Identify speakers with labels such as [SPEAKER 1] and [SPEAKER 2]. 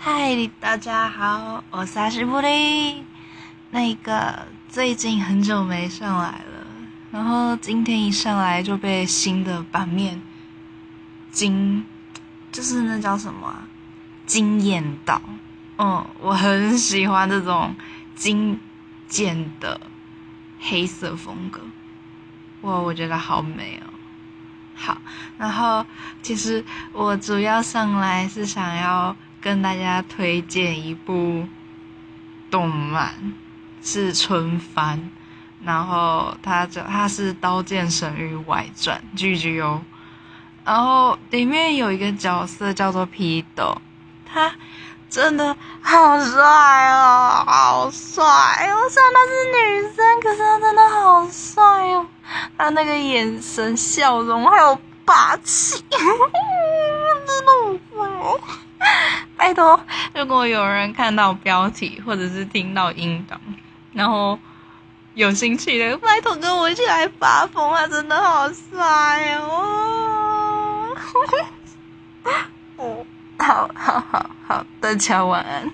[SPEAKER 1] 嗨，大家好，我是阿西布利。那个最近很久没上来了，然后今天一上来就被新的版面惊，就是那叫什么？惊艳到。嗯，我很喜欢这种精简的黑色风格。哇，我觉得好美哦。好，然后其实我主要上来是想要跟大家推荐一部动漫，是春番，然后它叫它是《刀剑神域外传》G G O，然后里面有一个角色叫做皮斗，他真的好帅哦，好帅！我虽然他是女生，可是他真的好帅哦。他那个眼神、笑容还有霸气，真的好帅哦！如果有人看到标题或者是听到音档，然后有兴趣的，拜托跟我一起来发疯啊！真的好帅哦！哦，好好好好，大家晚安。